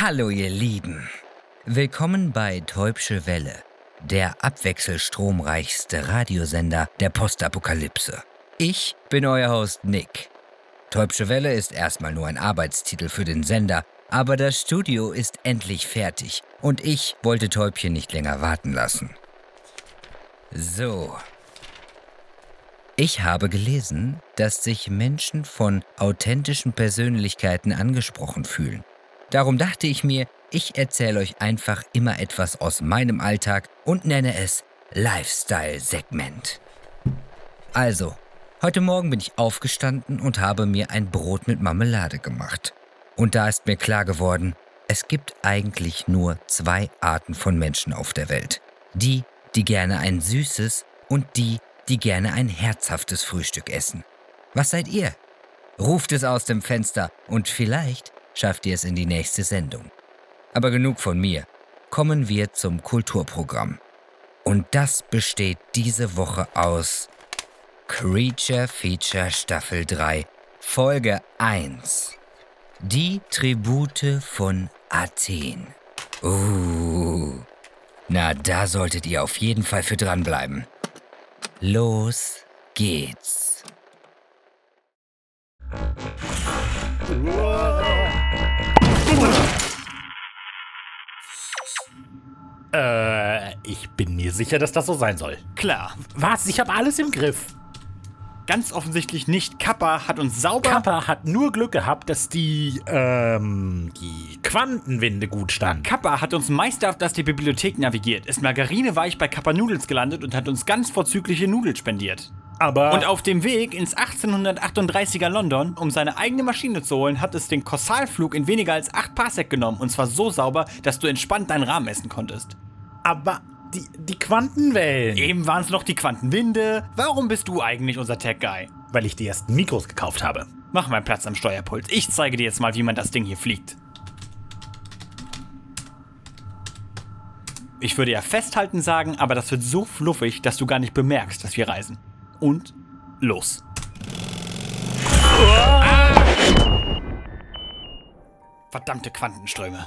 Hallo ihr Lieben. Willkommen bei Täubsche Welle, der abwechselstromreichste Radiosender der Postapokalypse. Ich bin euer Host Nick. Täubsche Welle ist erstmal nur ein Arbeitstitel für den Sender, aber das Studio ist endlich fertig und ich wollte Täubchen nicht länger warten lassen. So. Ich habe gelesen, dass sich Menschen von authentischen Persönlichkeiten angesprochen fühlen. Darum dachte ich mir, ich erzähle euch einfach immer etwas aus meinem Alltag und nenne es Lifestyle-Segment. Also, heute Morgen bin ich aufgestanden und habe mir ein Brot mit Marmelade gemacht. Und da ist mir klar geworden, es gibt eigentlich nur zwei Arten von Menschen auf der Welt. Die, die gerne ein süßes und die, die gerne ein herzhaftes Frühstück essen. Was seid ihr? Ruft es aus dem Fenster und vielleicht schafft ihr es in die nächste Sendung. Aber genug von mir. Kommen wir zum Kulturprogramm. Und das besteht diese Woche aus Creature Feature Staffel 3, Folge 1. Die Tribute von Athen. Uh. Na, da solltet ihr auf jeden Fall für dranbleiben. Los geht's. Äh, ich bin mir sicher, dass das so sein soll. Klar. Was? Ich habe alles im Griff. Ganz offensichtlich nicht. Kappa hat uns sauber. Kappa hat nur Glück gehabt, dass die, ähm, die Quantenwinde gut stand. Kappa hat uns meisterhaft aus der Bibliothek navigiert, ist margarineweich bei Kappa Noodles gelandet und hat uns ganz vorzügliche Nudeln spendiert. Aber. Und auf dem Weg ins 1838er London, um seine eigene Maschine zu holen, hat es den Kossalflug in weniger als 8 Parsec genommen. Und zwar so sauber, dass du entspannt deinen Rahmen essen konntest. aber die, die Quantenwellen. Eben waren es noch die Quantenwinde. Warum bist du eigentlich unser Tech-Guy? Weil ich die ersten Mikros gekauft habe. Mach mal Platz am Steuerpult. Ich zeige dir jetzt mal, wie man das Ding hier fliegt. Ich würde ja festhalten sagen, aber das wird so fluffig, dass du gar nicht bemerkst, dass wir reisen. Und los. Verdammte Quantenströme.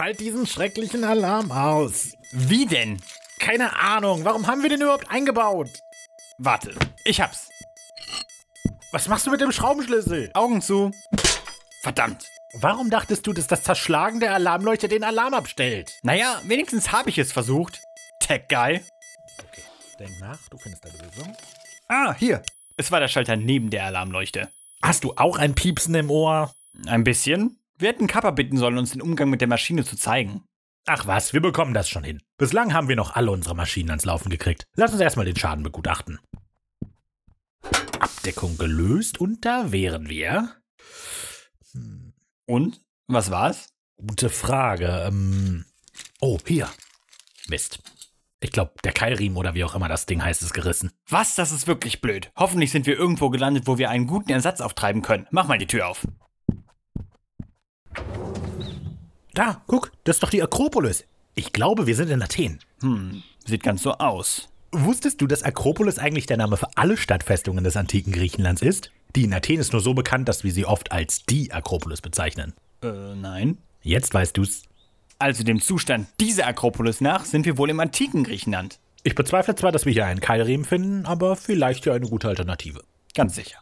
Schalt diesen schrecklichen Alarm aus. Wie denn? Keine Ahnung, warum haben wir den überhaupt eingebaut? Warte, ich hab's. Was machst du mit dem Schraubenschlüssel? Augen zu. Verdammt. Warum dachtest du, dass das Zerschlagen der Alarmleuchte den Alarm abstellt? Naja, wenigstens habe ich es versucht. Tech-Guy. Okay, denk nach, du findest eine Lösung. Ah, hier. Es war der Schalter neben der Alarmleuchte. Hast du auch ein Piepsen im Ohr? Ein bisschen. Wir hätten Kappa bitten sollen, uns den Umgang mit der Maschine zu zeigen. Ach was, wir bekommen das schon hin. Bislang haben wir noch alle unsere Maschinen ans Laufen gekriegt. Lass uns erstmal den Schaden begutachten. Abdeckung gelöst und da wären wir. Und? Was war's? Gute Frage. Ähm oh, hier. Mist. Ich glaube, der Keilriemen oder wie auch immer das Ding heißt, ist gerissen. Was? Das ist wirklich blöd. Hoffentlich sind wir irgendwo gelandet, wo wir einen guten Ersatz auftreiben können. Mach mal die Tür auf. Da, guck, das ist doch die Akropolis. Ich glaube, wir sind in Athen. Hm, sieht ganz so aus. Wusstest du, dass Akropolis eigentlich der Name für alle Stadtfestungen des antiken Griechenlands ist? Die in Athen ist nur so bekannt, dass wir sie oft als die Akropolis bezeichnen. Äh, nein. Jetzt weißt du's. Also dem Zustand dieser Akropolis nach sind wir wohl im antiken Griechenland. Ich bezweifle zwar, dass wir hier einen Keilriemen finden, aber vielleicht ja eine gute Alternative. Ganz sicher.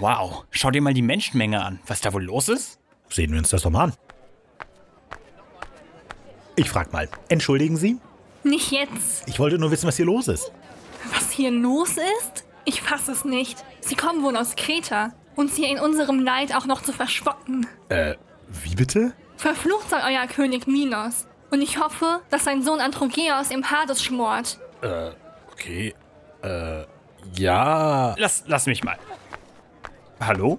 Wow, schau dir mal die Menschenmenge an. Was da wohl los ist? Sehen wir uns das doch mal an. Ich frag mal, entschuldigen Sie? Nicht jetzt. Ich wollte nur wissen, was hier los ist. Was hier los ist? Ich fasse es nicht. Sie kommen wohl aus Kreta. Uns hier in unserem Leid auch noch zu verspotten. Äh, wie bitte? Verflucht sei euer König Minos. Und ich hoffe, dass sein Sohn Androgeos im Hades schmort. Okay, äh, ja. Lass, lass mich mal. Hallo?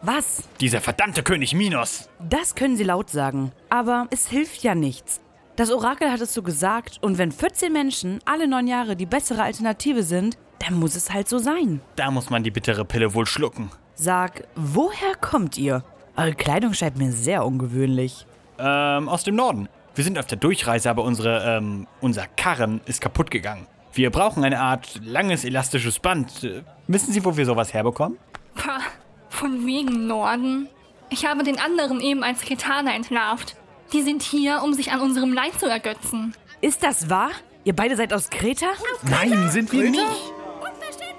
Was? Dieser verdammte König Minos. Das können Sie laut sagen. Aber es hilft ja nichts. Das Orakel hat es so gesagt und wenn 14 Menschen alle neun Jahre die bessere Alternative sind, dann muss es halt so sein. Da muss man die bittere Pille wohl schlucken. Sag, woher kommt ihr? Eure Kleidung scheint mir sehr ungewöhnlich. Ähm, aus dem Norden. Wir sind auf der Durchreise, aber unsere, ähm, unser Karren ist kaputt gegangen. Wir brauchen eine Art langes elastisches Band. Äh, wissen Sie, wo wir sowas herbekommen? Von wegen Norden. Ich habe den anderen eben als Kretaner entlarvt. Die sind hier, um sich an unserem Leid zu ergötzen. Ist das wahr? Ihr beide seid aus Kreta? Nein, sind wir nicht.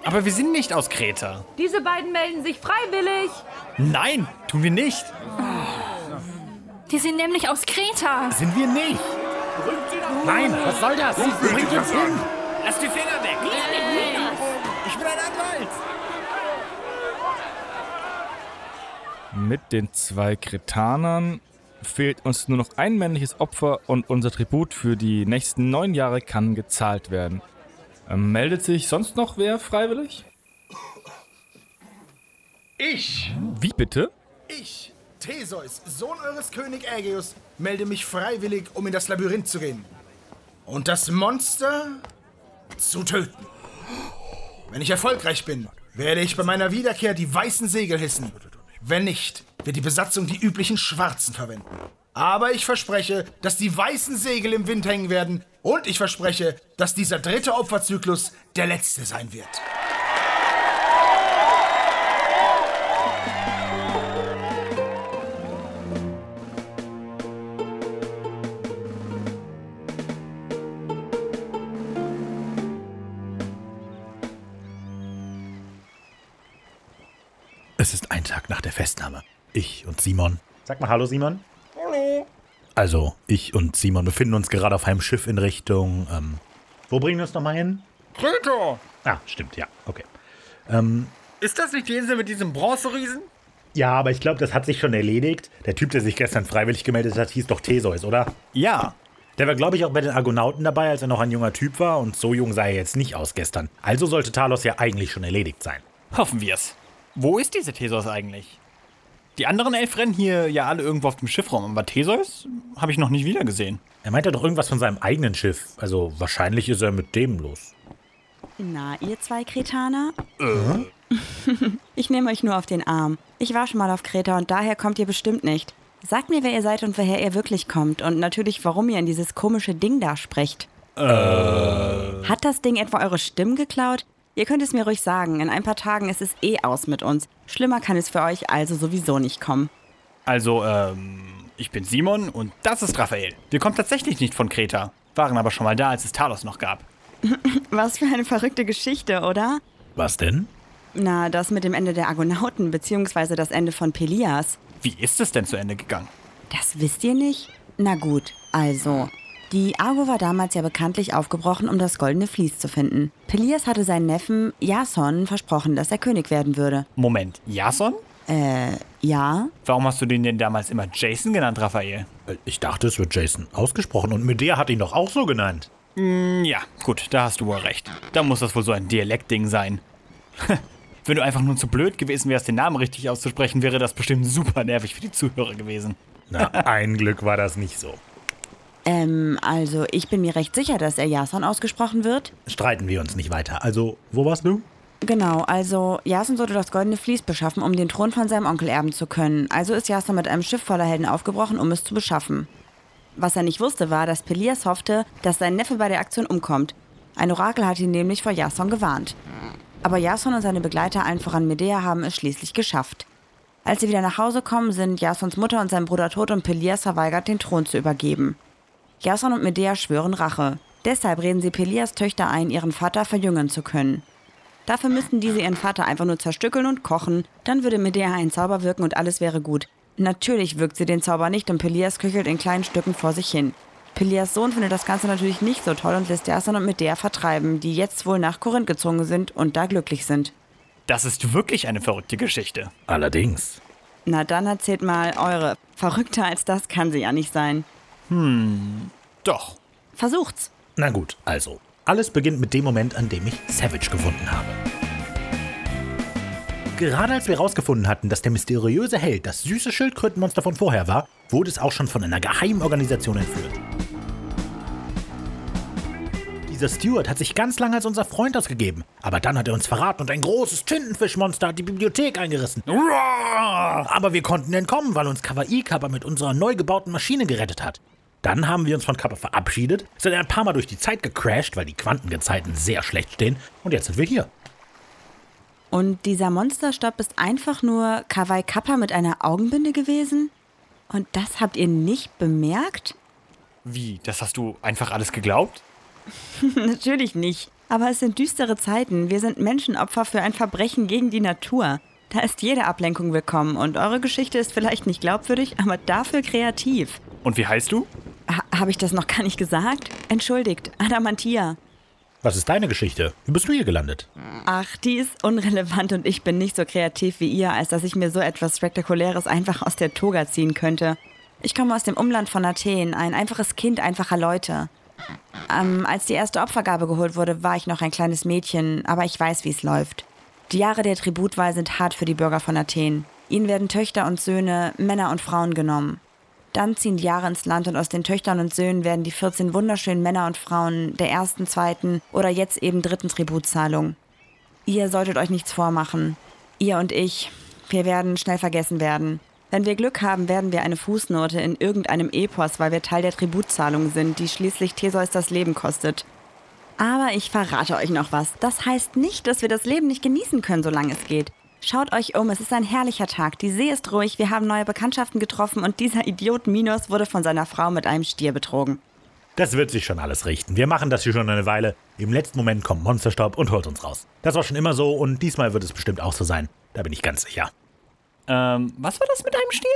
Aber wir sind nicht aus Kreta. Diese beiden melden sich freiwillig. Nein, tun wir nicht. Die sind nämlich aus Kreta. Sind wir nicht. Nein, was soll das? Bringt uns hin? Lass die Finger Mit den zwei Kretanern fehlt uns nur noch ein männliches Opfer und unser Tribut für die nächsten neun Jahre kann gezahlt werden. Ähm, meldet sich sonst noch wer freiwillig? Ich, Wie bitte? ich, Theseus, Sohn eures König Ägeus, melde mich freiwillig, um in das Labyrinth zu gehen. Und das Monster zu töten. Wenn ich erfolgreich bin, werde ich bei meiner Wiederkehr die weißen Segel hissen. Wenn nicht, wird die Besatzung die üblichen schwarzen verwenden. Aber ich verspreche, dass die weißen Segel im Wind hängen werden. Und ich verspreche, dass dieser dritte Opferzyklus der letzte sein wird. Festnahme. Ich und Simon. Sag mal Hallo, Simon. Hallo. Also, ich und Simon befinden uns gerade auf einem Schiff in Richtung. Ähm, wo bringen wir uns nochmal hin? Kreta. Ah, stimmt, ja, okay. Ist das nicht die Insel mit diesem Bronzeriesen? Ja, aber ich glaube, das hat sich schon erledigt. Der Typ, der sich gestern freiwillig gemeldet hat, hieß doch Theseus, oder? Ja. Der war, glaube ich, auch bei den Argonauten dabei, als er noch ein junger Typ war. Und so jung sah er jetzt nicht aus gestern. Also sollte Talos ja eigentlich schon erledigt sein. Hoffen wir's. Wo ist diese Theseus eigentlich? Die anderen elf rennen hier ja alle irgendwo auf dem Schiff rum, aber Theseus habe ich noch nicht wiedergesehen. Er meinte doch irgendwas von seinem eigenen Schiff. Also wahrscheinlich ist er mit dem los. Na, ihr zwei Kretaner? ich nehme euch nur auf den Arm. Ich war schon mal auf Kreta und daher kommt ihr bestimmt nicht. Sagt mir, wer ihr seid und woher ihr wirklich kommt und natürlich, warum ihr in dieses komische Ding da sprecht. Hat das Ding etwa eure Stimmen geklaut? Ihr könnt es mir ruhig sagen. In ein paar Tagen ist es eh aus mit uns. Schlimmer kann es für euch also sowieso nicht kommen. Also, ähm, ich bin Simon und das ist Raphael. Wir kommen tatsächlich nicht von Kreta, waren aber schon mal da, als es Talos noch gab. Was für eine verrückte Geschichte, oder? Was denn? Na, das mit dem Ende der Argonauten, beziehungsweise das Ende von Pelias. Wie ist es denn zu Ende gegangen? Das wisst ihr nicht? Na gut, also. Die Argo war damals ja bekanntlich aufgebrochen, um das goldene Vlies zu finden. Pelias hatte seinen Neffen Jason versprochen, dass er König werden würde. Moment, Jason? Ja? Warum hast du den denn damals immer Jason genannt, Raphael? Äh, Ich dachte, es wird Jason ausgesprochen und Medea hat ihn doch auch so genannt. Ja, gut, da hast du wohl recht. Da muss das wohl so ein Dialektding sein. Wenn du einfach nur zu blöd gewesen wärst, den Namen richtig auszusprechen, wäre das bestimmt super nervig für die Zuhörer gewesen. Na, ein Glück war das nicht so. Ähm, also ich bin mir recht sicher, dass er Jason ausgesprochen wird. Streiten wir uns nicht weiter. Also, wo warst du? Genau, also Jason sollte das goldene Vlies beschaffen, um den Thron von seinem Onkel erben zu können. Also ist Jason mit einem Schiff voller Helden aufgebrochen, um es zu beschaffen. Was er nicht wusste, war, dass Pelias hoffte, dass sein Neffe bei der Aktion umkommt. Ein Orakel hatte ihn nämlich vor Jason gewarnt. Aber Jason und seine Begleiter, allen voran Medea, haben es schließlich geschafft. Als sie wieder nach Hause kommen, sind Jasons Mutter und sein Bruder tot und Pelias verweigert, den Thron zu übergeben. Jason und Medea schwören Rache. Deshalb reden sie Pelias Töchter ein, ihren Vater verjüngen zu können. Dafür müssten diese ihren Vater einfach nur zerstückeln und kochen. Dann würde Medea ein Zauber wirken und alles wäre gut. Natürlich wirkt sie den Zauber nicht und Pelias köchelt in kleinen Stücken vor sich hin. Pelias Sohn findet das Ganze natürlich nicht so toll und lässt Jason und Medea vertreiben, die jetzt wohl nach Korinth gezogen sind und da glücklich sind. Das ist wirklich eine verrückte Geschichte. Allerdings. Na dann erzählt mal eure. Verrückter als das kann sie ja nicht sein. Hm, doch. Versucht's. Na gut, also. Alles beginnt mit dem Moment, an dem ich Savage gefunden habe. Gerade als wir herausgefunden hatten, dass der mysteriöse Held das süße Schildkrötenmonster von vorher war, wurde es auch schon von einer geheimen Organisation entführt. Dieser Steward hat sich ganz lange als unser Freund ausgegeben, aber dann hat er uns verraten und ein großes Tintenfischmonster hat die Bibliothek eingerissen. Aber wir konnten entkommen, weil uns Kawaii Kappa mit unserer neu gebauten Maschine gerettet hat. Dann haben wir uns von Kappa verabschiedet, sind ein paar Mal durch die Zeit gecrashed, weil die Quantengezeiten sehr schlecht stehen, und jetzt sind wir hier. Und dieser Monsterstopp ist einfach nur Kawaii Kappa mit einer Augenbinde gewesen? Und das habt ihr nicht bemerkt? Wie? Das hast du einfach alles geglaubt? Natürlich nicht. Aber es sind düstere Zeiten. Wir sind Menschenopfer für ein Verbrechen gegen die Natur. Da ist jede Ablenkung willkommen und eure Geschichte ist vielleicht nicht glaubwürdig, aber dafür kreativ. Und wie heißt du? Ha Habe ich das noch gar nicht gesagt? Entschuldigt, Adamantia. Was ist deine Geschichte? Wie bist du hier gelandet? Ach, die ist unrelevant und ich bin nicht so kreativ wie ihr, als dass ich mir so etwas Spektakuläres einfach aus der Toga ziehen könnte. Ich komme aus dem Umland von Athen, ein einfaches Kind einfacher Leute. Ähm, als die erste Opfergabe geholt wurde, war ich noch ein kleines Mädchen, aber ich weiß, wie es läuft. Die Jahre der Tributwahl sind hart für die Bürger von Athen. Ihnen werden Töchter und Söhne, Männer und Frauen genommen. Dann ziehen die Jahre ins Land und aus den Töchtern und Söhnen werden die 14 wunderschönen Männer und Frauen der ersten, zweiten oder jetzt eben dritten Tributzahlung. Ihr solltet euch nichts vormachen. Ihr und ich, wir werden schnell vergessen werden. Wenn wir Glück haben, werden wir eine Fußnote in irgendeinem Epos, weil wir Teil der Tributzahlung sind, die schließlich Theseus das Leben kostet. Aber ich verrate euch noch was. Das heißt nicht, dass wir das Leben nicht genießen können, solange es geht. Schaut euch um, es ist ein herrlicher Tag. Die See ist ruhig, wir haben neue Bekanntschaften getroffen und dieser Idiot Minos wurde von seiner Frau mit einem Stier betrogen. Das wird sich schon alles richten. Wir machen das hier schon eine Weile. Im letzten Moment kommt Monsterstaub und holt uns raus. Das war schon immer so und diesmal wird es bestimmt auch so sein. Da bin ich ganz sicher. Ähm, was war das mit einem Stier?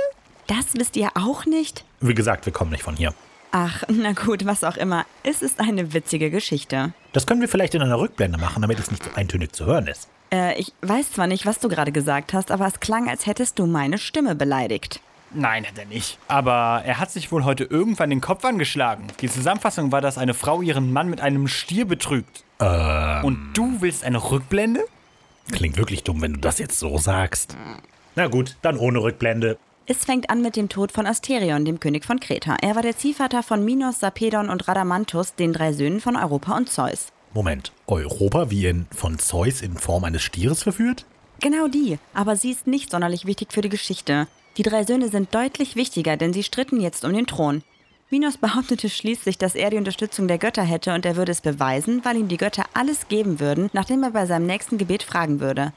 Das wisst ihr auch nicht? Wie gesagt, wir kommen nicht von hier. Ach, na gut, was auch immer. Es ist eine witzige Geschichte. Das können wir vielleicht in einer Rückblende machen, damit es nicht so eintönig zu hören ist. Äh, ich weiß zwar nicht, was du gerade gesagt hast, aber es klang, als hättest du meine Stimme beleidigt. Nein, hat er nicht. Aber er hat sich wohl heute irgendwann den Kopf angeschlagen. Die Zusammenfassung war, dass eine Frau ihren Mann mit einem Stier betrügt. Ähm. Und du willst eine Rückblende? Klingt wirklich dumm, wenn du das jetzt so sagst. Na gut, dann ohne Rückblende. Es fängt an mit dem Tod von Asterion, dem König von Kreta. Er war der Ziehvater von Minos, Sarpedon und Radamanthus, den drei Söhnen von Europa und Zeus. Moment, Europa wie in von Zeus in Form eines Stieres verführt? Genau die, aber sie ist nicht sonderlich wichtig für die Geschichte. Die drei Söhne sind deutlich wichtiger, denn sie stritten jetzt um den Thron. Minos behauptete schließlich, dass er die Unterstützung der Götter hätte und er würde es beweisen, weil ihm die Götter alles geben würden, nachdem er bei seinem nächsten Gebet fragen würde.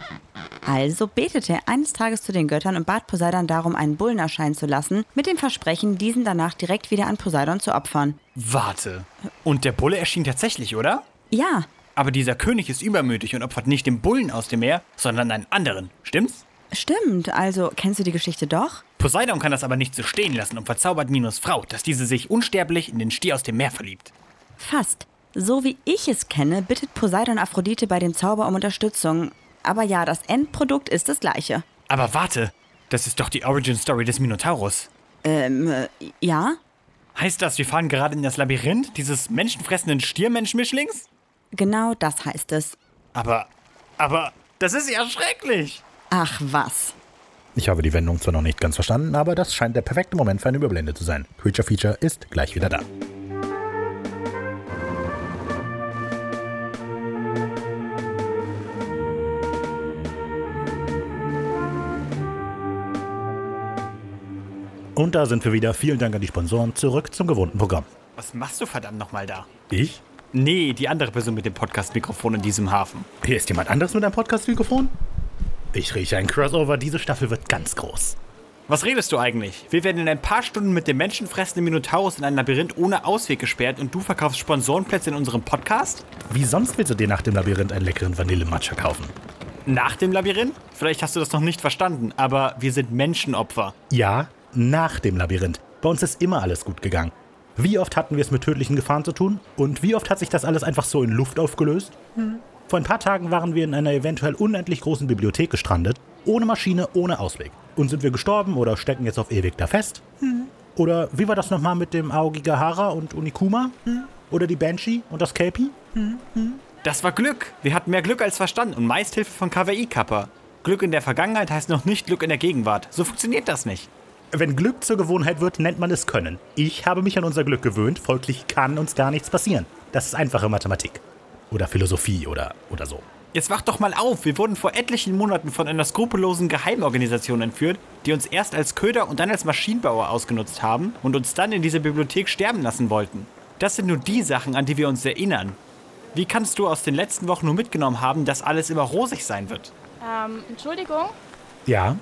Also betete er eines Tages zu den Göttern und bat Poseidon darum, einen Bullen erscheinen zu lassen, mit dem Versprechen, diesen danach direkt wieder an Poseidon zu opfern. Warte. Und der Bulle erschien tatsächlich, oder? Ja, Aber dieser König ist übermütig und opfert nicht den Bullen aus dem Meer, sondern einen anderen. Stimmt's? stimmt. Also, kennst du die Geschichte doch? Poseidon kann das aber nicht so stehen lassen und verzaubert Minos Frau, dass diese sich unsterblich in den Stier aus dem Meer verliebt. Fast. So wie ich es kenne, bittet Poseidon Aphrodite bei dem Zauber um Unterstützung. Aber ja, das Endprodukt ist das gleiche. Aber warte, das ist doch die Origin Story des Minotaurus. Ähm, äh, ja? Heißt das, wir fahren gerade in das Labyrinth dieses menschenfressenden Stiermenschmischlings? Genau das heißt es. Aber, aber, das ist ja schrecklich. Ach was. Ich habe die Wendung zwar noch nicht ganz verstanden, aber das scheint der perfekte Moment für eine Überblende zu sein. Creature Feature ist gleich wieder da. Und da sind wir wieder. Vielen Dank an die Sponsoren. Zurück zum gewohnten Programm. Was machst du verdammt nochmal da? Ich? Nee, die andere Person mit dem Podcast-Mikrofon in diesem Hafen. Hier ist jemand anderes mit einem Podcast-Mikrofon? Ich rieche ein Crossover. Diese Staffel wird ganz groß. Was redest du eigentlich? Wir werden in ein paar Stunden mit dem menschenfressenden Minotaurus in ein Labyrinth ohne Ausweg gesperrt und du verkaufst Sponsorenplätze in unserem Podcast? Wie sonst willst du dir nach dem Labyrinth einen leckeren Vanillematcha kaufen? Nach dem Labyrinth? Vielleicht hast du das noch nicht verstanden, aber wir sind Menschenopfer. Ja, nach dem Labyrinth. Bei uns ist immer alles gut gegangen. Wie oft hatten wir es mit tödlichen Gefahren zu tun? Und wie oft hat sich das alles einfach so in Luft aufgelöst? Vor ein paar Tagen waren wir in einer eventuell unendlich großen Bibliothek gestrandet. Ohne Maschine, ohne Ausweg. Und sind wir gestorben oder stecken jetzt auf ewig da fest? Oder wie war das nochmal mit dem Aogigahara und Unikuma? Oder die Banshee und das Kelpie? Das war Glück. Wir hatten mehr Glück als Verstand und meist Hilfe von KWI-Kappa. Glück in der Vergangenheit heißt noch nicht Glück in der Gegenwart. So funktioniert das nicht. Wenn Glück zur Gewohnheit wird, nennt man es Können. Ich habe mich an unser Glück gewöhnt, folglich kann uns gar nichts passieren. Das ist einfache Mathematik. Oder Philosophie oder, oder so. Jetzt wach doch mal auf. Wir wurden vor etlichen Monaten von einer skrupellosen Geheimorganisation entführt, die uns erst als Köder und dann als Maschinenbauer ausgenutzt haben und uns dann in dieser Bibliothek sterben lassen wollten. Das sind nur die Sachen, an die wir uns erinnern. Wie kannst du aus den letzten Wochen nur mitgenommen haben, dass alles immer rosig sein wird? Ähm, Entschuldigung, Ja,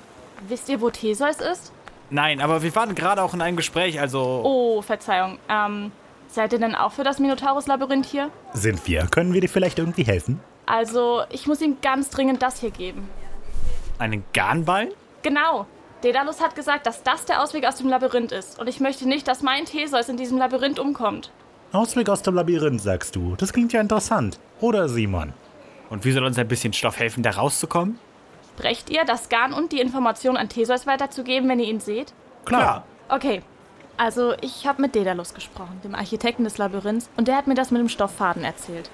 wisst ihr, wo Theseus ist? Nein, aber wir waren gerade auch in einem Gespräch, also. Oh, Verzeihung. Ähm, seid ihr denn auch für das Minotaurus-Labyrinth hier? sind wir. Können wir dir vielleicht irgendwie helfen? Also, ich muss ihm ganz dringend das hier geben. Einen Garnball? Genau. Daedalus hat gesagt, dass das der Ausweg aus dem Labyrinth ist. Und ich möchte nicht, dass mein Theseus in diesem Labyrinth umkommt. Ausweg aus dem Labyrinth, sagst du. Das klingt ja interessant. Oder Simon? Und wie soll uns ein bisschen Stoff helfen, da rauszukommen? Brecht ihr, das Garn und die Information an Theseus weiterzugeben, wenn ihr ihn seht? Klar. Okay. Also, ich habe mit Daedalus gesprochen, dem Architekten des Labyrinths, und der hat mir das mit dem Stofffaden erzählt.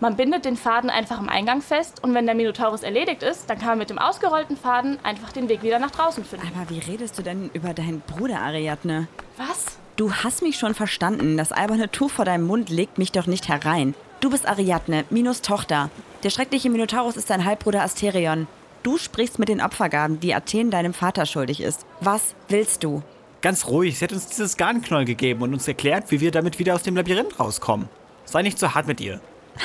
Man bindet den Faden einfach am Eingang fest und wenn der Minotaurus erledigt ist, dann kann man mit dem ausgerollten Faden einfach den Weg wieder nach draußen finden. Aber wie redest du denn über deinen Bruder, Ariadne? Was? Du hast mich schon verstanden. Das alberne Tuch vor deinem Mund legt mich doch nicht herein. Du bist Ariadne, Minos Tochter. Der schreckliche Minotaurus ist dein Halbbruder Asterion. Du sprichst mit den Opfergaben, die Athen deinem Vater schuldig ist. Was willst du? Ganz ruhig, sie hat uns dieses Garnknoll gegeben und uns erklärt, wie wir damit wieder aus dem Labyrinth rauskommen. Sei nicht so hart mit ihr.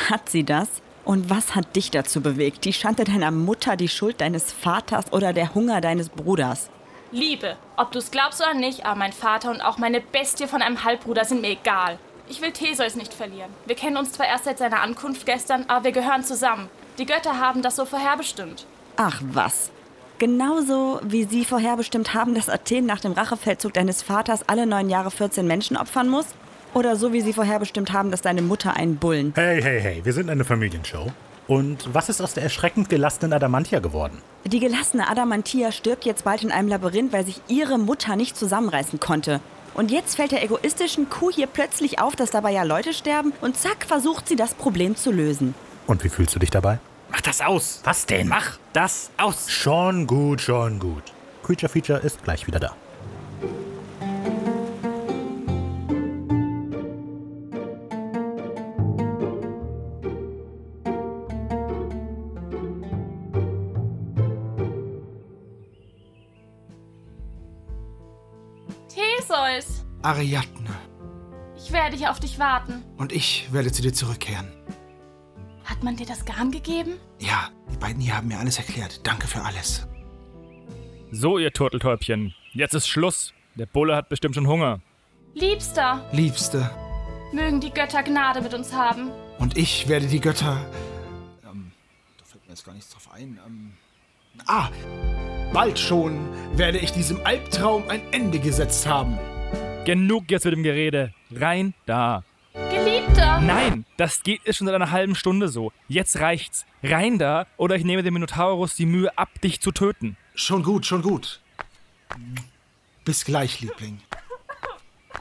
Hat sie das? Und was hat dich dazu bewegt? Die Schande deiner Mutter, die Schuld deines Vaters oder der Hunger deines Bruders? Liebe. Ob du es glaubst oder nicht, aber mein Vater und auch meine Bestie von einem Halbbruder sind mir egal. Ich will Theseus nicht verlieren. Wir kennen uns zwar erst seit seiner Ankunft gestern, aber wir gehören zusammen. Die Götter haben das so vorherbestimmt. Ach was. Genauso wie sie vorherbestimmt haben, dass Athen nach dem Rachefeldzug deines Vaters alle neun Jahre 14 Menschen opfern muss? Oder so wie sie vorherbestimmt haben, dass deine Mutter einen Bullen. Hey, hey, hey, wir sind eine Familienshow. Und was ist aus der erschreckend gelassenen Adamantia geworden? Die gelassene Adamantia stirbt jetzt bald in einem Labyrinth, weil sich ihre Mutter nicht zusammenreißen konnte. Und jetzt fällt der egoistischen Kuh hier plötzlich auf, dass dabei ja Leute sterben und zack versucht sie das Problem zu lösen. Und wie fühlst du dich dabei? Mach das aus! Was denn? Mach das aus! Schon gut, schon gut. Creature Feature ist gleich wieder da. Theseus! Ariadne. Ich werde hier auf dich warten. Und ich werde zu dir zurückkehren. Hat man dir das Garn gegeben? Ja, die beiden hier haben mir alles erklärt. Danke für alles. So, ihr Turteltäubchen. Jetzt ist Schluss. Der Bulle hat bestimmt schon Hunger. Liebster, Liebste. mögen die Götter Gnade mit uns haben. Und ich werde die Götter. Ähm, da fällt mir jetzt gar nichts drauf ein. Ähm, ah, bald schon werde ich diesem Albtraum ein Ende gesetzt haben. Genug jetzt mit dem Gerede. Rein da. Geliebter! Nein, das geht ist schon seit einer halben Stunde so. Jetzt reicht's. Rein da oder ich nehme dem Minotaurus die Mühe ab, dich zu töten. Schon gut, schon gut. Bis gleich, Liebling.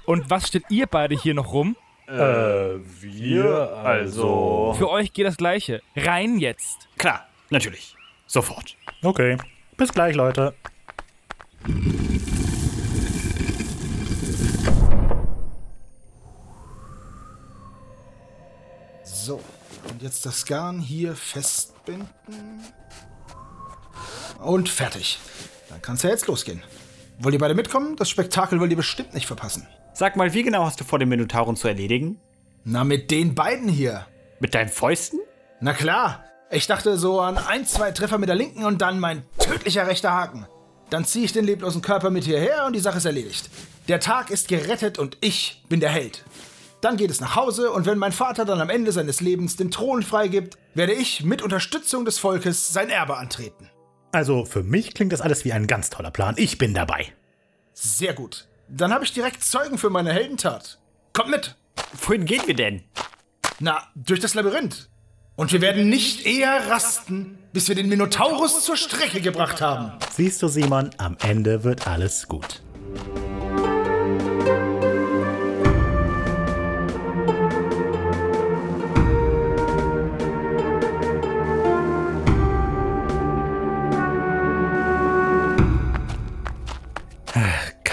Und was steht ihr beide hier noch rum? Wir also. Für euch geht das Gleiche. Rein jetzt. Klar, natürlich. Sofort. Okay. Bis gleich, Leute. So, und jetzt das Garn hier festbinden. Und fertig. Dann kann's ja jetzt losgehen. Wollt ihr beide mitkommen? Das Spektakel wollt ihr bestimmt nicht verpassen. Sag mal, wie genau hast du vor, den Minotauren zu erledigen? Na, mit den beiden hier. Mit deinen Fäusten? Na klar. Ich dachte so an ein, zwei Treffer mit der linken und dann mein tödlicher rechter Haken. Dann ziehe ich den leblosen Körper mit hierher und die Sache ist erledigt. Der Tag ist gerettet und ich bin der Held. Dann geht es nach Hause und wenn mein Vater dann am Ende seines Lebens den Thron freigibt, werde ich mit Unterstützung des Volkes sein Erbe antreten. Also für mich klingt das alles wie ein ganz toller Plan. Ich bin dabei. Sehr gut. Dann habe ich direkt Zeugen für meine Heldentat. Kommt mit! Wohin gehen wir denn? Na, durch das Labyrinth. Und wir werden nicht eher rasten, bis wir den Minotaurus zur Strecke gebracht haben. Siehst du, Simon, am Ende wird alles gut.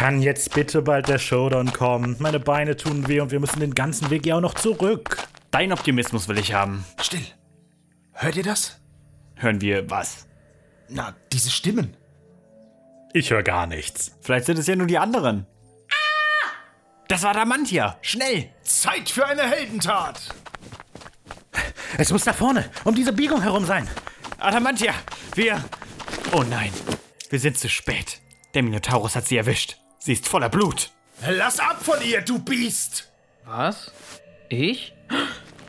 Kann jetzt bitte bald der Showdown kommen? Meine Beine tun weh und wir müssen den ganzen Weg ja auch noch zurück. Dein Optimismus will ich haben. Still. Hört ihr das? Hören wir was? Na, diese Stimmen. Ich höre gar nichts. Vielleicht sind es ja nur die anderen. Das war Damantia. Schnell! Zeit für eine Heldentat. Es muss da vorne, um diese Biegung herum sein. Adamantia, wir... Oh nein, wir sind zu spät. Der Minotaurus hat sie erwischt. Sie ist voller Blut. Lass ab von ihr, du Biest! Was? Ich?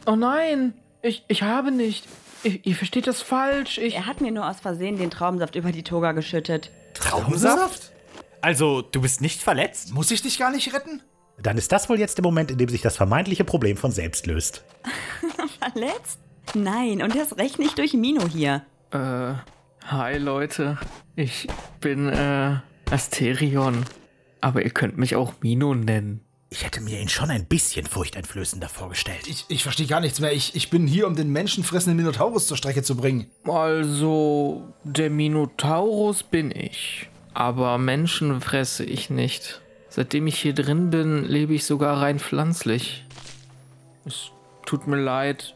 Oh nein, ich, ich habe nicht. Ich, ihr versteht das falsch. Ich. Er hat mir nur aus Versehen den Traubensaft über die Toga geschüttet. Traubensaft? Also, du bist nicht verletzt? Muss ich dich gar nicht retten? Dann ist das wohl jetzt der Moment, in dem sich das vermeintliche Problem von selbst löst. Verletzt? Nein, und das recht nicht durch Mino hier. Äh, hi Leute. Ich bin, äh, Asterion. Aber ihr könnt mich auch Mino nennen. Ich hätte mir ihn schon ein bisschen furchteinflößender vorgestellt. Ich, ich verstehe gar nichts mehr. Ich, ich bin hier, um den menschenfressenden Minotaurus zur Strecke zu bringen. Also, der Minotaurus bin ich. Aber Menschen fresse ich nicht. Seitdem ich hier drin bin, lebe ich sogar rein pflanzlich. Es tut mir leid,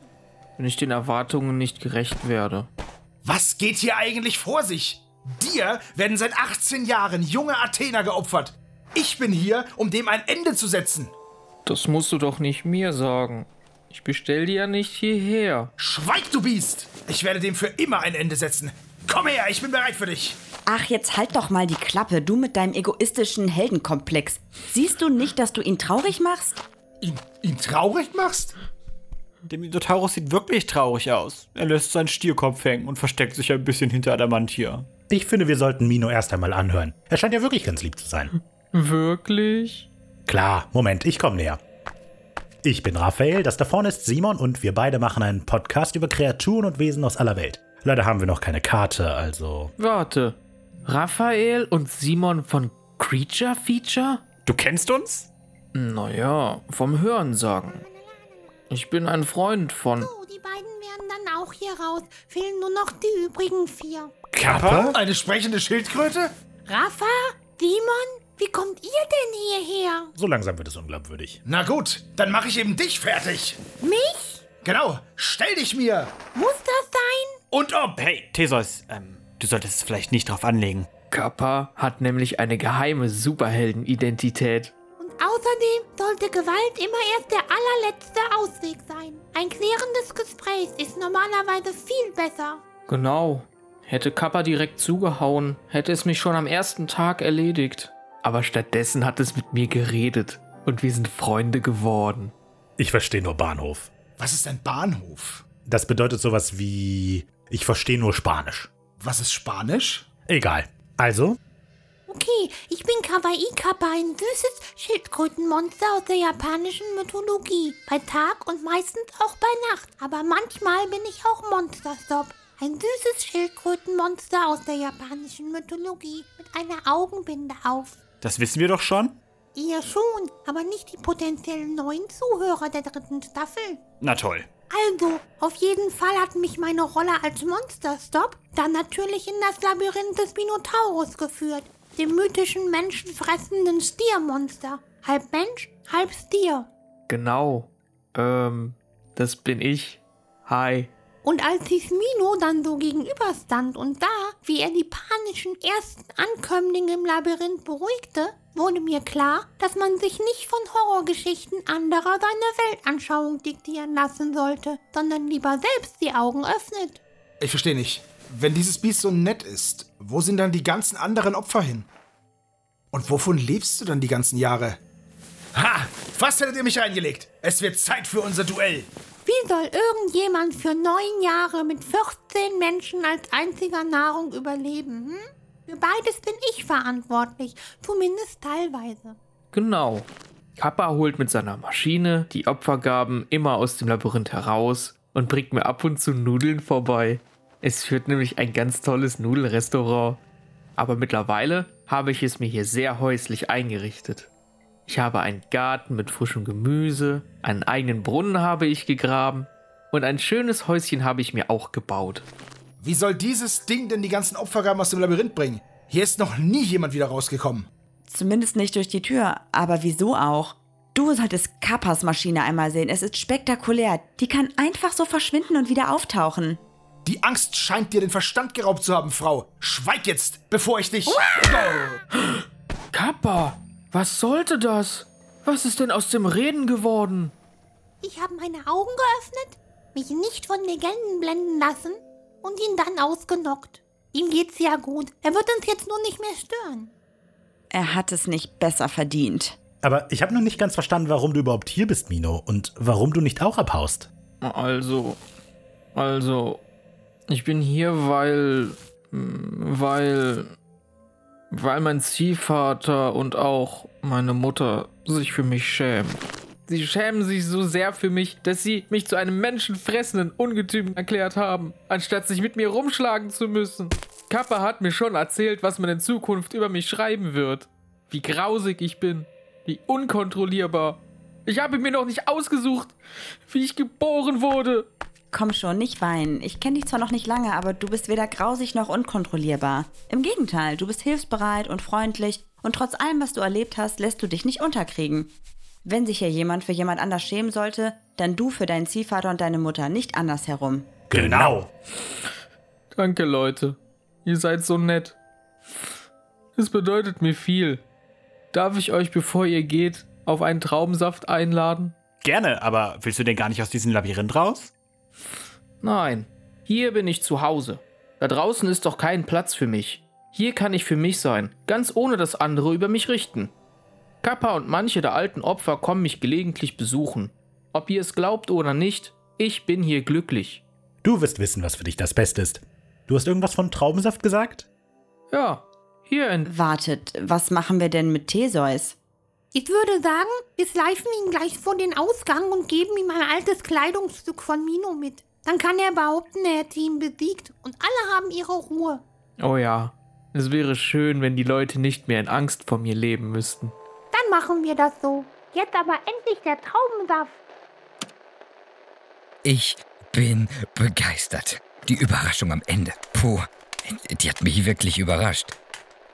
wenn ich den Erwartungen nicht gerecht werde. Was geht hier eigentlich vor sich? Dir werden seit 18 Jahren junge Athener geopfert. Ich bin hier, um dem ein Ende zu setzen. Das musst du doch nicht mir sagen. Ich bestell dir ja nicht hierher. Schweig, du Biest! Ich werde dem für immer ein Ende setzen. Komm her, ich bin bereit für dich. Ach, jetzt halt doch mal die Klappe, du mit deinem egoistischen Heldenkomplex. Siehst du nicht, dass du ihn traurig machst? Ihn, ihn traurig machst? Der Minotaurus sieht wirklich traurig aus. Er lässt seinen Stierkopf hängen und versteckt sich ein bisschen hinter Adamantia. Ich finde, wir sollten Mino erst einmal anhören. Er scheint ja wirklich ganz lieb zu sein. Wirklich? Klar, Moment, ich komme näher. Ich bin Raphael, das da vorne ist Simon und wir beide machen einen Podcast über Kreaturen und Wesen aus aller Welt. Leider haben wir noch keine Karte, also. Warte. Raphael und Simon von Creature Feature? Du kennst uns? Naja, vom Hören sagen. Ich bin ein Freund von. So, die beiden werden dann auch hier raus. Fehlen nur noch die übrigen vier. Kappa? Eine sprechende Schildkröte? Rafa? Simon? Wie kommt ihr denn hierher? So langsam wird es unglaubwürdig. Na gut, dann mache ich eben dich fertig. Mich? Genau, stell dich mir. Muss das sein? Und ob. Hey, Theseus, ähm, du solltest es vielleicht nicht drauf anlegen. Kappa hat nämlich eine geheime Superheldenidentität. Und außerdem sollte Gewalt immer erst der allerletzte Ausweg sein. Ein klärendes Gespräch ist normalerweise viel besser. Genau. Hätte Kappa direkt zugehauen, hätte es mich schon am ersten Tag erledigt. Aber stattdessen hat es mit mir geredet. Und wir sind Freunde geworden. Ich verstehe nur Bahnhof. Was ist ein Bahnhof? Das bedeutet sowas wie. Ich verstehe nur Spanisch. Was ist Spanisch? Egal. Also, Okay, ich bin Kawaii Kappa, ein süßes Schildkrötenmonster aus der japanischen Mythologie. Bei Tag und meistens auch bei Nacht. Aber manchmal bin ich auch Monsterstop. Ein süßes Schildkrötenmonster aus der japanischen Mythologie mit einer Augenbinde auf. Das wissen wir doch schon. Ihr schon, aber nicht die potenziellen neuen Zuhörer der dritten Staffel. Na toll. Also, auf jeden Fall hat mich meine Rolle als Monsterstop dann natürlich in das Labyrinth des Minotaurus geführt, dem mythischen menschenfressenden Stiermonster. Halb Mensch, halb Stier. Genau. Ähm, das bin ich. Hi. Und als sich Mino dann so gegenüberstand und sah, wie er die panischen ersten Ankömmlinge im Labyrinth beruhigte, wurde mir klar, dass man sich nicht von Horrorgeschichten anderer seine Weltanschauung diktieren lassen sollte, sondern lieber selbst die Augen öffnet. Ich verstehe nicht. wenn dieses Biest so nett ist, wo sind dann die ganzen anderen Opfer hin? Und wovon lebst du dann die ganzen Jahre? Ha! Fast hättet ihr mich reingelegt. Es wird Zeit für unser Duell. Wie soll irgendjemand für neun Jahre mit 14 Menschen als einziger Nahrung überleben? Hm? Für beides bin ich verantwortlich, zumindest teilweise. Genau. Kappa holt mit seiner Maschine die Opfergaben immer aus dem Labyrinth heraus und bringt mir ab und zu Nudeln vorbei. Es führt nämlich ein ganz tolles Nudelrestaurant. Aber mittlerweile habe ich es mir hier sehr häuslich eingerichtet. Ich habe einen Garten mit frischem Gemüse, einen eigenen Brunnen habe ich gegraben und ein schönes Häuschen habe ich mir auch gebaut. Wie soll dieses Ding denn die ganzen Opfergaben aus dem Labyrinth bringen? Hier ist noch nie jemand wieder rausgekommen. Zumindest nicht durch die Tür. Aber wieso auch? Du solltest Kappas Maschine einmal sehen. Es ist spektakulär. Die kann einfach so verschwinden und wieder auftauchen. Die Angst scheint dir den Verstand geraubt zu haben, Frau. Schweig jetzt, bevor ich dich. Kappa, was sollte das? Was ist denn aus dem Reden geworden? Ich habe meine Augen geöffnet, mich nicht von Legenden blenden lassen und ihn dann ausgenockt. Ihm geht's ja gut. Er wird uns jetzt nur nicht mehr stören. Er hat es nicht besser verdient. Aber ich habe noch nicht ganz verstanden, warum du überhaupt hier bist, Mino, und warum du nicht auch abhaust. Also, also, ich bin hier, weil, weil, weil mein Ziehvater und auch meine Mutter sich für mich schämen. Sie schämen sich so sehr für mich, dass sie mich zu einem menschenfressenden Ungetüm erklärt haben, anstatt sich mit mir rumschlagen zu müssen. Kappa hat mir schon erzählt, was man in Zukunft über mich schreiben wird. Wie grausig ich bin. Wie unkontrollierbar. Ich habe mir noch nicht ausgesucht, wie ich geboren wurde. Komm schon, nicht weinen. Ich kenne dich zwar noch nicht lange, aber du bist weder grausig noch unkontrollierbar. Im Gegenteil, du bist hilfsbereit und freundlich und trotz allem, was du erlebt hast, lässt du dich nicht unterkriegen. Wenn sich hier jemand für jemand anders schämen sollte, dann du für deinen Ziehvater und deine Mutter, nicht andersherum. Genau. Danke, Leute. Ihr seid so nett. Es bedeutet mir viel. Darf ich euch, bevor ihr geht, auf einen Traubensaft einladen? Gerne, aber willst du denn gar nicht aus diesem Labyrinth raus? Nein, hier bin ich zu Hause. Da draußen ist doch kein Platz für mich. Hier kann ich für mich sein, ganz ohne dass andere über mich richten. Kappa und manche der alten Opfer kommen mich gelegentlich besuchen. Ob ihr es glaubt oder nicht, ich bin hier glücklich. Du wirst wissen, was für dich das Beste ist. Du hast irgendwas von Traubensaft gesagt? Ja, hier in. Wartet, was machen wir denn mit Theseus? Ich würde sagen, wir schleifen ihn gleich vor den Ausgang und geben ihm ein altes Kleidungsstück von Mino mit. Dann kann er behaupten, er hätte ihn besiegt und alle haben ihre Ruhe. Oh ja, es wäre schön, wenn die Leute nicht mehr in Angst vor mir leben müssten. Dann machen wir das so. Jetzt aber endlich der Traubensaft. Ich bin begeistert. Die Überraschung am Ende. Puh, die hat mich wirklich überrascht.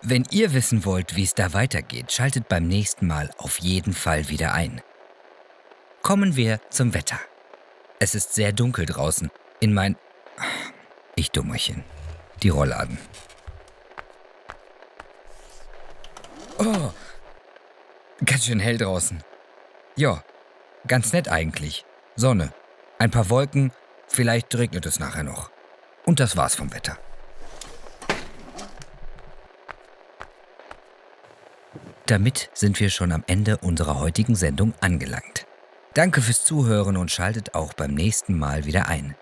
Wenn ihr wissen wollt, wie es da weitergeht, schaltet beim nächsten Mal auf jeden Fall wieder ein. Kommen wir zum Wetter. Es ist sehr dunkel draußen. In mein... Ich Dummerchen. Die Rollladen. Oh, ganz schön hell draußen. Ja, ganz nett eigentlich. Sonne, ein paar Wolken, vielleicht regnet es nachher noch. Und das war's vom Wetter. Damit sind wir schon am Ende unserer heutigen Sendung angelangt. Danke fürs Zuhören und schaltet auch beim nächsten Mal wieder ein.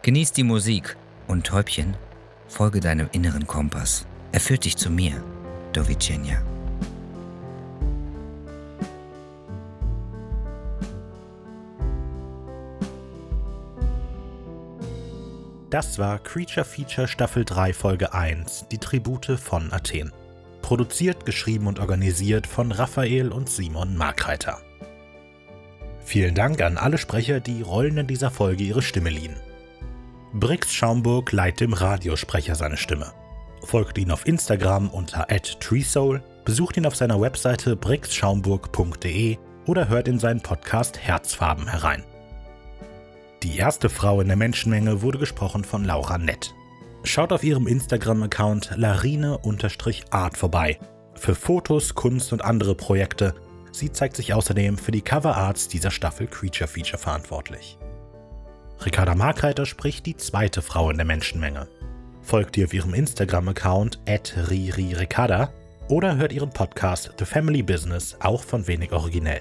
Genießt die Musik und Täubchen, folge deinem inneren Kompass. Er führt dich zu mir, Dovicenia. Das war Creature Feature Staffel 3 Folge 1, die Tribute von Athen. Produziert, geschrieben und organisiert von Raphael und Simon Markreiter. Vielen Dank an alle Sprecher, die Rollen in dieser Folge ihre Stimme liehen. Brix Schaumburg leiht dem Radiosprecher seine Stimme. Folgt ihn auf Instagram unter @treesoul, besucht ihn auf seiner Webseite brixschaumburg.de oder hört in seinen Podcast Herzfarben herein. Die erste Frau in der Menschenmenge wurde gesprochen von Laura Nett. Schaut auf ihrem Instagram-Account larine-art vorbei. Für Fotos, Kunst und andere Projekte. Sie zeigt sich außerdem für die Coverarts dieser Staffel Creature Feature verantwortlich. Ricarda Markreiter spricht die zweite Frau in der Menschenmenge. folgt ihr auf ihrem Instagram-Account @ririrecada oder hört ihren Podcast The Family Business auch von wenig originell.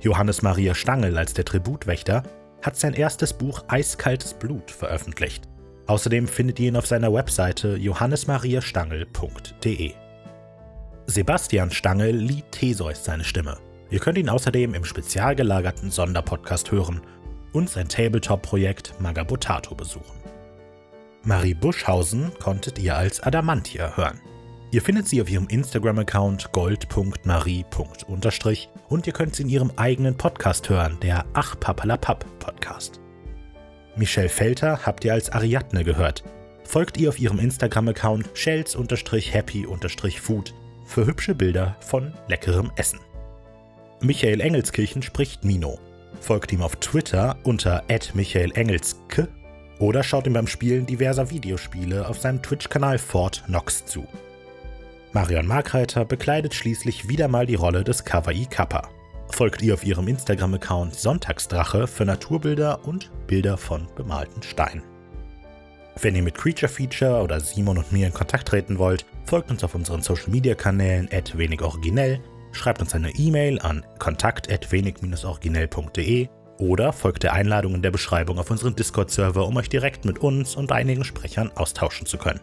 Johannes Maria Stangl als der Tributwächter hat sein erstes Buch Eiskaltes Blut veröffentlicht. Außerdem findet ihr ihn auf seiner Webseite johannesmariastangl.de. Sebastian Stangl lieh Theseus seine Stimme. Ihr könnt ihn außerdem im spezial gelagerten Sonderpodcast hören und sein Tabletop-Projekt Magabotato besuchen. Marie Buschhausen konntet ihr als Adamantia hören. Ihr findet sie auf ihrem Instagram-Account gold.marie. und ihr könnt sie in ihrem eigenen Podcast hören, der Ach Papalapap Podcast. Michelle Felter habt ihr als Ariadne gehört. Folgt ihr auf ihrem Instagram-Account shells-happy-food für hübsche Bilder von leckerem Essen. Michael Engelskirchen spricht Mino. Folgt ihm auf Twitter unter @michaelengelske oder schaut ihm beim Spielen diverser Videospiele auf seinem Twitch-Kanal Fort Knox zu. Marion Markreiter bekleidet schließlich wieder mal die Rolle des Kawaii Kappa. Folgt ihr auf ihrem Instagram-Account Sonntagsdrache für Naturbilder und Bilder von bemalten Steinen. Wenn ihr mit Creature Feature oder Simon und mir in Kontakt treten wollt, folgt uns auf unseren Social Media Kanälen at wenigoriginell, schreibt uns eine E-Mail an kontakt wenig-originell.de oder folgt der Einladung in der Beschreibung auf unseren Discord-Server, um euch direkt mit uns und einigen Sprechern austauschen zu können.